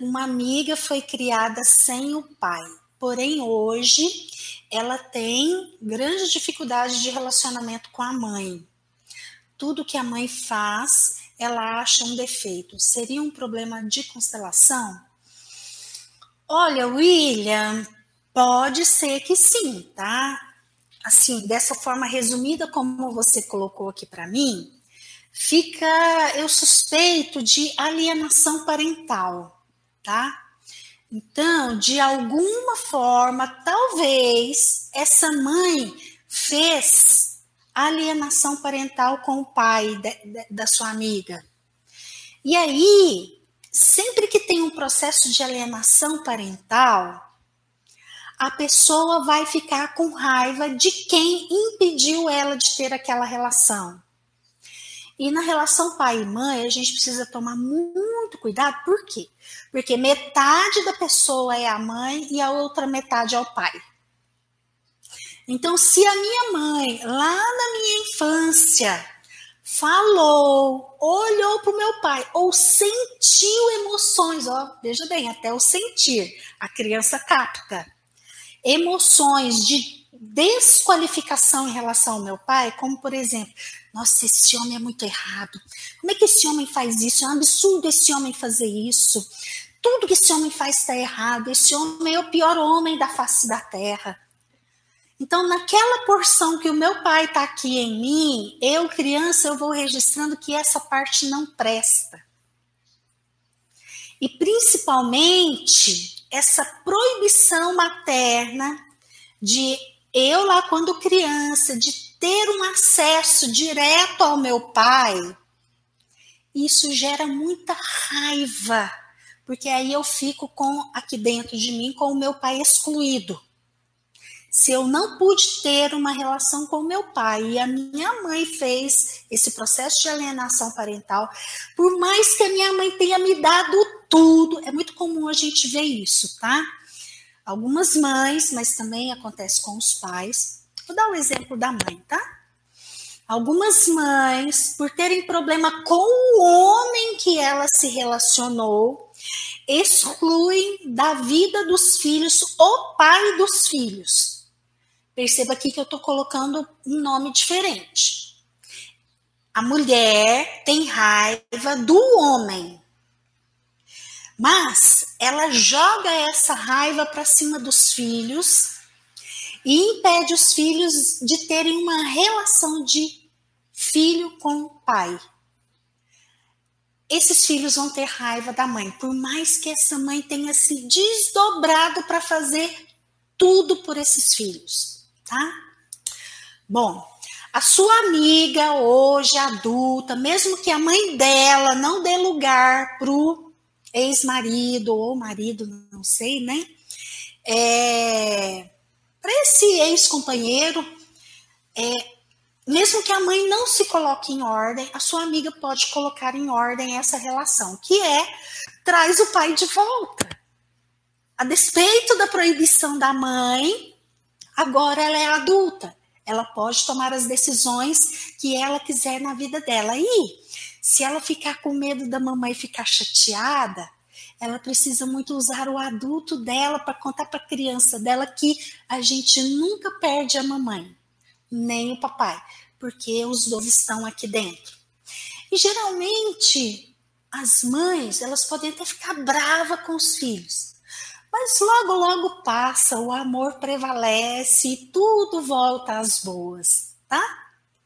uma amiga foi criada sem o pai, porém hoje ela tem grande dificuldade de relacionamento com a mãe. Tudo que a mãe faz, ela acha um defeito. Seria um problema de constelação? Olha, William, pode ser que sim, tá? Assim, dessa forma resumida como você colocou aqui para mim, fica eu suspeito de alienação parental, tá? Então, de alguma forma, talvez essa mãe fez alienação parental com o pai de, de, da sua amiga. E aí, sempre que tem um processo de alienação parental, a pessoa vai ficar com raiva de quem impediu ela de ter aquela relação. E na relação pai e mãe, a gente precisa tomar muito cuidado, por quê? Porque metade da pessoa é a mãe e a outra metade é o pai. Então, se a minha mãe, lá na minha infância, falou, olhou para o meu pai, ou sentiu emoções, ó, veja bem, até o sentir, a criança capta emoções de desqualificação em relação ao meu pai, como por exemplo, nossa, esse homem é muito errado. Como é que esse homem faz isso? É um absurdo esse homem fazer isso. Tudo que esse homem faz está errado. Esse homem é o pior homem da face da terra. Então, naquela porção que o meu pai está aqui em mim, eu, criança, eu vou registrando que essa parte não presta. E principalmente essa proibição materna de eu lá quando criança, de ter um acesso direto ao meu pai, isso gera muita raiva, porque aí eu fico com aqui dentro de mim com o meu pai excluído. Se eu não pude ter uma relação com meu pai e a minha mãe fez esse processo de alienação parental, por mais que a minha mãe tenha me dado tudo, é muito comum a gente ver isso, tá? Algumas mães, mas também acontece com os pais. Vou dar o um exemplo da mãe, tá? Algumas mães, por terem problema com o homem que ela se relacionou, excluem da vida dos filhos o pai dos filhos. Perceba aqui que eu estou colocando um nome diferente. A mulher tem raiva do homem, mas ela joga essa raiva para cima dos filhos e impede os filhos de terem uma relação de filho com pai. Esses filhos vão ter raiva da mãe, por mais que essa mãe tenha se desdobrado para fazer tudo por esses filhos, tá? Bom, a sua amiga hoje adulta, mesmo que a mãe dela não dê lugar pro ex-marido ou marido, não sei, né? É, Para esse ex-companheiro, é, mesmo que a mãe não se coloque em ordem, a sua amiga pode colocar em ordem essa relação, que é traz o pai de volta. A despeito da proibição da mãe, agora ela é adulta. Ela pode tomar as decisões que ela quiser na vida dela. E se ela ficar com medo da mamãe ficar chateada, ela precisa muito usar o adulto dela para contar para a criança dela que a gente nunca perde a mamãe, nem o papai, porque os dois estão aqui dentro. E geralmente as mães, elas podem até ficar brava com os filhos. Mas logo, logo passa, o amor prevalece e tudo volta às boas, tá?